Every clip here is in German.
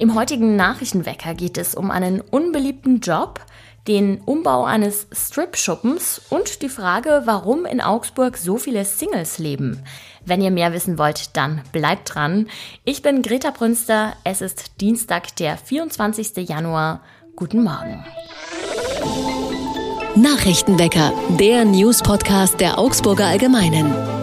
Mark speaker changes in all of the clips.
Speaker 1: Im heutigen Nachrichtenwecker geht es um einen unbeliebten Job, den Umbau eines Strip-Schuppens und die Frage, warum in Augsburg so viele Singles leben. Wenn ihr mehr wissen wollt, dann bleibt dran. Ich bin Greta Brünster. Es ist Dienstag, der 24. Januar. Guten Morgen.
Speaker 2: Nachrichtenwecker, der News-Podcast der Augsburger Allgemeinen.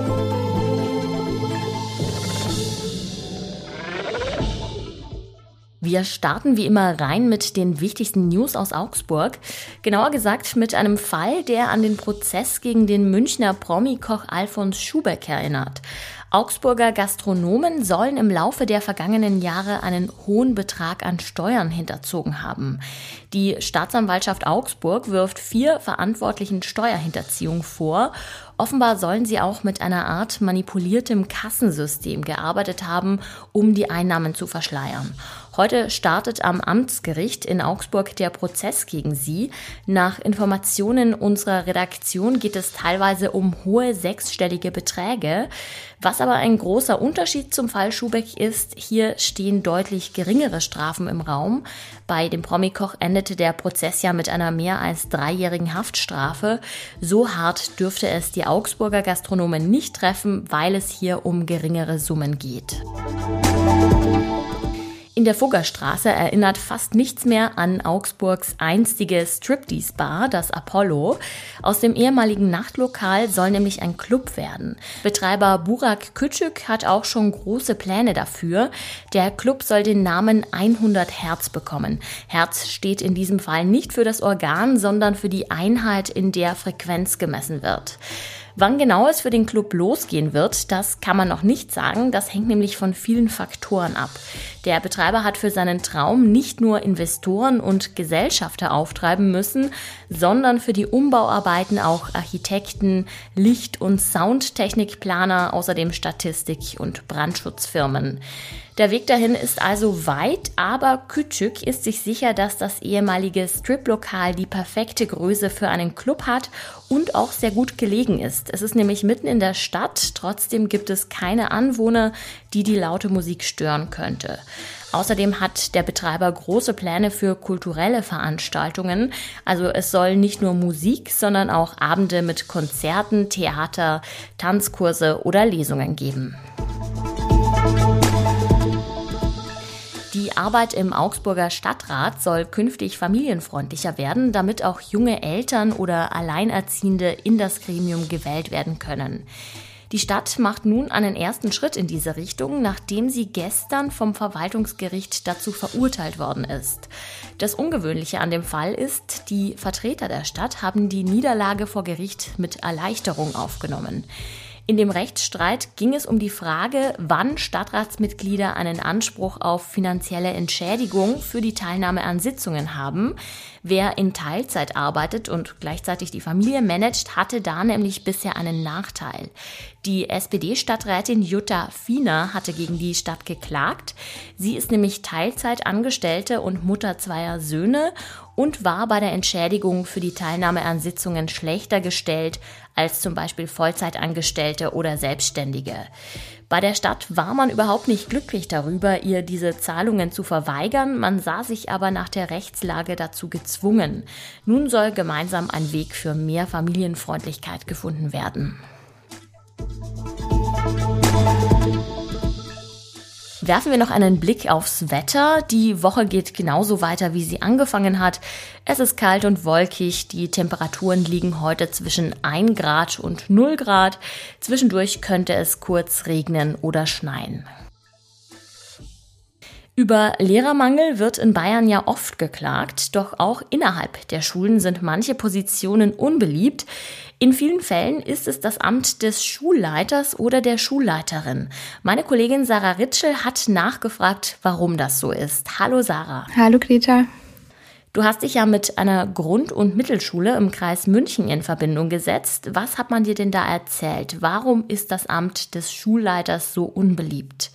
Speaker 1: Wir starten wie immer rein mit den wichtigsten News aus Augsburg. Genauer gesagt mit einem Fall, der an den Prozess gegen den Münchner Promikoch Alfons Schubeck erinnert. Augsburger Gastronomen sollen im Laufe der vergangenen Jahre einen hohen Betrag an Steuern hinterzogen haben. Die Staatsanwaltschaft Augsburg wirft vier Verantwortlichen Steuerhinterziehung vor. Offenbar sollen sie auch mit einer Art manipuliertem Kassensystem gearbeitet haben, um die Einnahmen zu verschleiern. Heute startet am Amtsgericht in Augsburg der Prozess gegen sie. Nach Informationen unserer Redaktion geht es teilweise um hohe sechsstellige Beträge. Was aber ein großer Unterschied zum Fall Schubeck ist, hier stehen deutlich geringere Strafen im Raum. Bei dem Promikoch endete der Prozess ja mit einer mehr als dreijährigen Haftstrafe. So hart dürfte es die Augsburger Gastronomen nicht treffen, weil es hier um geringere Summen geht. In der Fuggerstraße erinnert fast nichts mehr an Augsburgs einstige Striptease-Bar, das Apollo. Aus dem ehemaligen Nachtlokal soll nämlich ein Club werden. Betreiber Burak Küçük hat auch schon große Pläne dafür. Der Club soll den Namen 100 Hertz bekommen. Herz steht in diesem Fall nicht für das Organ, sondern für die Einheit, in der Frequenz gemessen wird. Wann genau es für den Club losgehen wird, das kann man noch nicht sagen. Das hängt nämlich von vielen Faktoren ab. Der Betreiber hat für seinen Traum nicht nur Investoren und Gesellschafter auftreiben müssen, sondern für die Umbauarbeiten auch Architekten, Licht- und Soundtechnikplaner, außerdem Statistik- und Brandschutzfirmen. Der Weg dahin ist also weit, aber Küçük ist sich sicher, dass das ehemalige Strip-Lokal die perfekte Größe für einen Club hat und auch sehr gut gelegen ist. Es ist nämlich mitten in der Stadt, trotzdem gibt es keine Anwohner, die die laute Musik stören könnte. Außerdem hat der Betreiber große Pläne für kulturelle Veranstaltungen. Also es soll nicht nur Musik, sondern auch Abende mit Konzerten, Theater, Tanzkurse oder Lesungen geben. Die Arbeit im Augsburger Stadtrat soll künftig familienfreundlicher werden, damit auch junge Eltern oder Alleinerziehende in das Gremium gewählt werden können. Die Stadt macht nun einen ersten Schritt in diese Richtung, nachdem sie gestern vom Verwaltungsgericht dazu verurteilt worden ist. Das Ungewöhnliche an dem Fall ist, die Vertreter der Stadt haben die Niederlage vor Gericht mit Erleichterung aufgenommen. In dem Rechtsstreit ging es um die Frage, wann Stadtratsmitglieder einen Anspruch auf finanzielle Entschädigung für die Teilnahme an Sitzungen haben. Wer in Teilzeit arbeitet und gleichzeitig die Familie managt, hatte da nämlich bisher einen Nachteil. Die SPD-Stadträtin Jutta Fiener hatte gegen die Stadt geklagt. Sie ist nämlich Teilzeitangestellte und Mutter zweier Söhne und war bei der Entschädigung für die Teilnahme an Sitzungen schlechter gestellt als zum Beispiel Vollzeitangestellte oder Selbstständige. Bei der Stadt war man überhaupt nicht glücklich darüber, ihr diese Zahlungen zu verweigern, man sah sich aber nach der Rechtslage dazu gezwungen. Nun soll gemeinsam ein Weg für mehr Familienfreundlichkeit gefunden werden. Werfen wir noch einen Blick aufs Wetter. Die Woche geht genauso weiter, wie sie angefangen hat. Es ist kalt und wolkig. Die Temperaturen liegen heute zwischen 1 Grad und 0 Grad. Zwischendurch könnte es kurz regnen oder schneien. Über Lehrermangel wird in Bayern ja oft geklagt, doch auch innerhalb der Schulen sind manche Positionen unbeliebt. In vielen Fällen ist es das Amt des Schulleiters oder der Schulleiterin. Meine Kollegin Sarah Ritschel hat nachgefragt, warum das so ist. Hallo Sarah.
Speaker 3: Hallo Greta.
Speaker 1: Du hast dich ja mit einer Grund- und Mittelschule im Kreis München in Verbindung gesetzt. Was hat man dir denn da erzählt? Warum ist das Amt des Schulleiters so unbeliebt?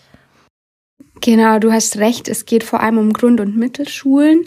Speaker 3: Genau, du hast recht. Es geht vor allem um Grund- und Mittelschulen.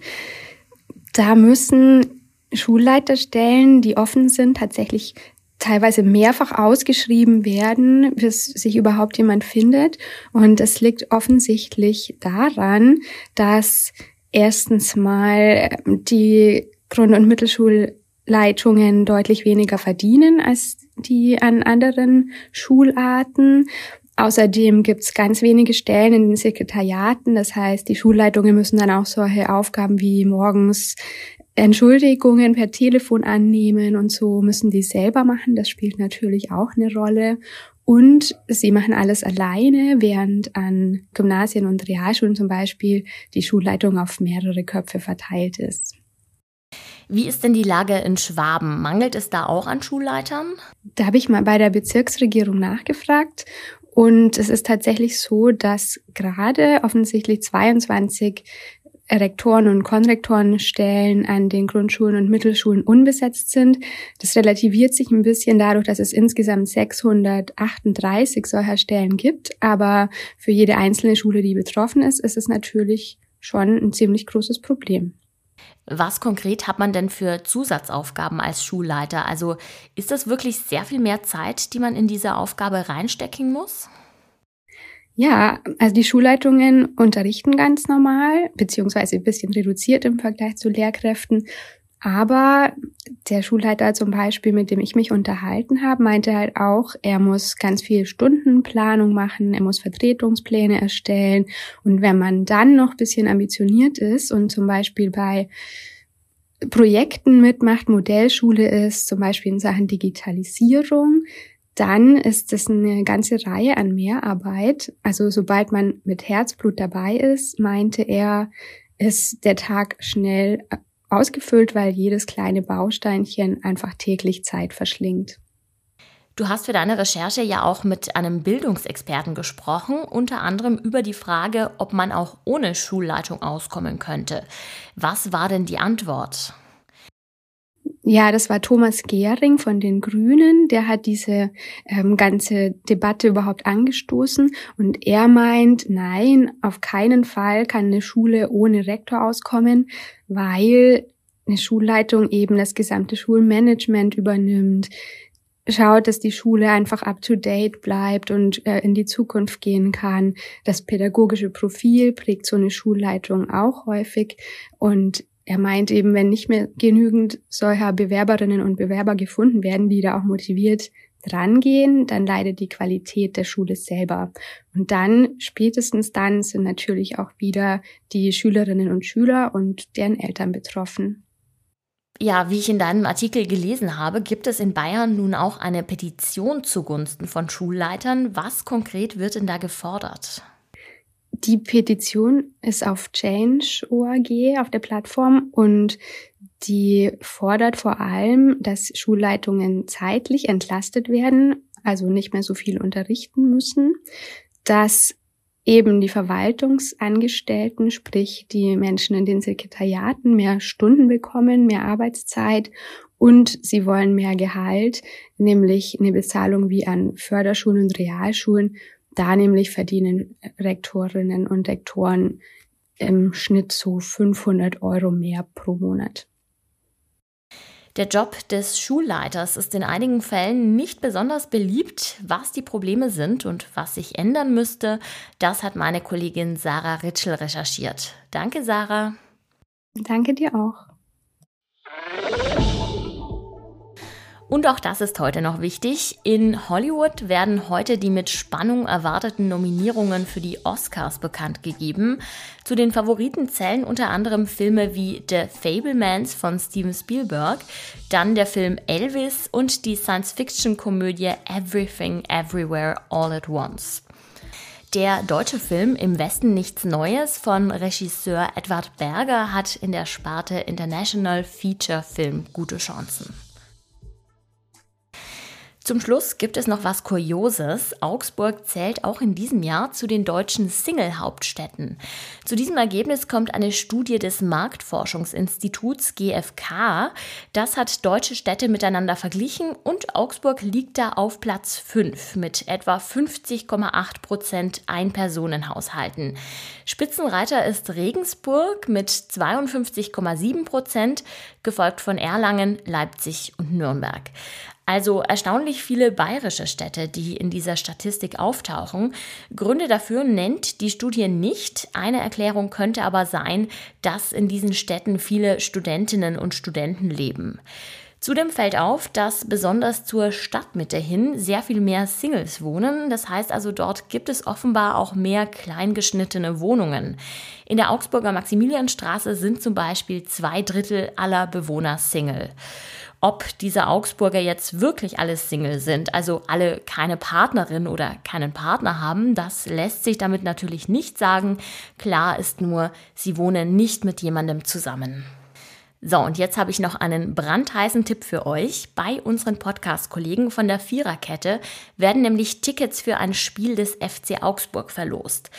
Speaker 3: Da müssen Schulleiterstellen, die offen sind, tatsächlich teilweise mehrfach ausgeschrieben werden, bis sich überhaupt jemand findet. Und es liegt offensichtlich daran, dass erstens mal die Grund- und Mittelschulleitungen deutlich weniger verdienen als die an anderen Schularten. Außerdem gibt's ganz wenige Stellen in den Sekretariaten. Das heißt, die Schulleitungen müssen dann auch solche Aufgaben wie morgens Entschuldigungen per Telefon annehmen und so müssen die selber machen. Das spielt natürlich auch eine Rolle. Und sie machen alles alleine, während an Gymnasien und Realschulen zum Beispiel die Schulleitung auf mehrere Köpfe verteilt ist.
Speaker 1: Wie ist denn die Lage in Schwaben? Mangelt es da auch an Schulleitern?
Speaker 3: Da habe ich mal bei der Bezirksregierung nachgefragt und es ist tatsächlich so, dass gerade offensichtlich 22 Rektoren und Konrektorenstellen an den Grundschulen und Mittelschulen unbesetzt sind. Das relativiert sich ein bisschen dadurch, dass es insgesamt 638 solcher Stellen gibt. Aber für jede einzelne Schule, die betroffen ist, ist es natürlich schon ein ziemlich großes Problem.
Speaker 1: Was konkret hat man denn für Zusatzaufgaben als Schulleiter? Also ist das wirklich sehr viel mehr Zeit, die man in diese Aufgabe reinstecken muss?
Speaker 3: Ja, also die Schulleitungen unterrichten ganz normal, beziehungsweise ein bisschen reduziert im Vergleich zu Lehrkräften. Aber der Schulleiter zum Beispiel, mit dem ich mich unterhalten habe, meinte halt auch, er muss ganz viel Stundenplanung machen, er muss Vertretungspläne erstellen. Und wenn man dann noch bisschen ambitioniert ist und zum Beispiel bei Projekten mitmacht, Modellschule ist, zum Beispiel in Sachen Digitalisierung, dann ist es eine ganze Reihe an Mehrarbeit. Also sobald man mit Herzblut dabei ist, meinte er, ist der Tag schnell ausgefüllt, weil jedes kleine Bausteinchen einfach täglich Zeit verschlingt.
Speaker 1: Du hast für deine Recherche ja auch mit einem Bildungsexperten gesprochen, unter anderem über die Frage, ob man auch ohne Schulleitung auskommen könnte. Was war denn die Antwort?
Speaker 3: Ja, das war Thomas Gehring von den Grünen. Der hat diese ähm, ganze Debatte überhaupt angestoßen und er meint, nein, auf keinen Fall kann eine Schule ohne Rektor auskommen, weil eine Schulleitung eben das gesamte Schulmanagement übernimmt, schaut, dass die Schule einfach up-to-date bleibt und äh, in die Zukunft gehen kann. Das pädagogische Profil prägt so eine Schulleitung auch häufig und er meint eben, wenn nicht mehr genügend solcher Bewerberinnen und Bewerber gefunden werden, die da auch motiviert drangehen, dann leidet die Qualität der Schule selber. Und dann, spätestens dann, sind natürlich auch wieder die Schülerinnen und Schüler und deren Eltern betroffen.
Speaker 1: Ja, wie ich in deinem Artikel gelesen habe, gibt es in Bayern nun auch eine Petition zugunsten von Schulleitern. Was konkret wird denn da gefordert?
Speaker 3: Die Petition ist auf Change.org auf der Plattform und die fordert vor allem, dass Schulleitungen zeitlich entlastet werden, also nicht mehr so viel unterrichten müssen, dass eben die Verwaltungsangestellten, sprich die Menschen in den Sekretariaten, mehr Stunden bekommen, mehr Arbeitszeit und sie wollen mehr Gehalt, nämlich eine Bezahlung wie an Förderschulen und Realschulen da nämlich verdienen Rektorinnen und Rektoren im Schnitt so 500 Euro mehr pro Monat.
Speaker 1: Der Job des Schulleiters ist in einigen Fällen nicht besonders beliebt. Was die Probleme sind und was sich ändern müsste, das hat meine Kollegin Sarah Ritschel recherchiert. Danke, Sarah.
Speaker 3: Danke dir auch.
Speaker 1: Und auch das ist heute noch wichtig. In Hollywood werden heute die mit Spannung erwarteten Nominierungen für die Oscars bekannt gegeben. Zu den Favoriten zählen unter anderem Filme wie The Fablemans von Steven Spielberg, dann der Film Elvis und die Science-Fiction-Komödie Everything Everywhere All at Once. Der deutsche Film Im Westen nichts Neues von Regisseur Edward Berger hat in der Sparte International Feature Film gute Chancen. Zum Schluss gibt es noch was Kurioses. Augsburg zählt auch in diesem Jahr zu den deutschen Single-Hauptstädten. Zu diesem Ergebnis kommt eine Studie des Marktforschungsinstituts GfK. Das hat deutsche Städte miteinander verglichen und Augsburg liegt da auf Platz 5 mit etwa 50,8 Prozent Einpersonenhaushalten. Spitzenreiter ist Regensburg mit 52,7 Prozent, gefolgt von Erlangen, Leipzig und Nürnberg. Also erstaunlich viele bayerische Städte, die in dieser Statistik auftauchen. Gründe dafür nennt die Studie nicht. Eine Erklärung könnte aber sein, dass in diesen Städten viele Studentinnen und Studenten leben. Zudem fällt auf, dass besonders zur Stadtmitte hin sehr viel mehr Singles wohnen. Das heißt also, dort gibt es offenbar auch mehr kleingeschnittene Wohnungen. In der Augsburger Maximilianstraße sind zum Beispiel zwei Drittel aller Bewohner Single. Ob diese Augsburger jetzt wirklich alles Single sind, also alle keine Partnerin oder keinen Partner haben, das lässt sich damit natürlich nicht sagen. Klar ist nur, sie wohnen nicht mit jemandem zusammen. So, und jetzt habe ich noch einen brandheißen Tipp für euch. Bei unseren Podcast-Kollegen von der Viererkette werden nämlich Tickets für ein Spiel des FC Augsburg verlost.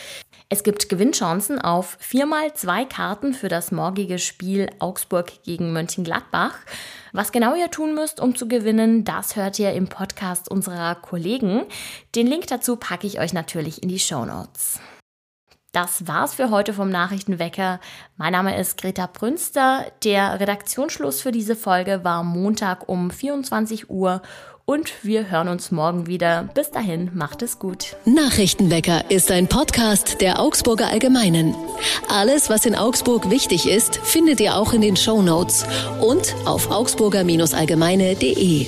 Speaker 1: Es gibt Gewinnchancen auf viermal zwei Karten für das morgige Spiel Augsburg gegen Mönchengladbach. Was genau ihr tun müsst, um zu gewinnen, das hört ihr im Podcast unserer Kollegen. Den Link dazu packe ich euch natürlich in die Show Notes. Das war's für heute vom Nachrichtenwecker. Mein Name ist Greta Brünster. Der Redaktionsschluss für diese Folge war Montag um 24 Uhr und wir hören uns morgen wieder. Bis dahin, macht es gut.
Speaker 2: Nachrichtenwecker ist ein Podcast der Augsburger Allgemeinen. Alles, was in Augsburg wichtig ist, findet ihr auch in den Show Notes und auf augsburger-allgemeine.de.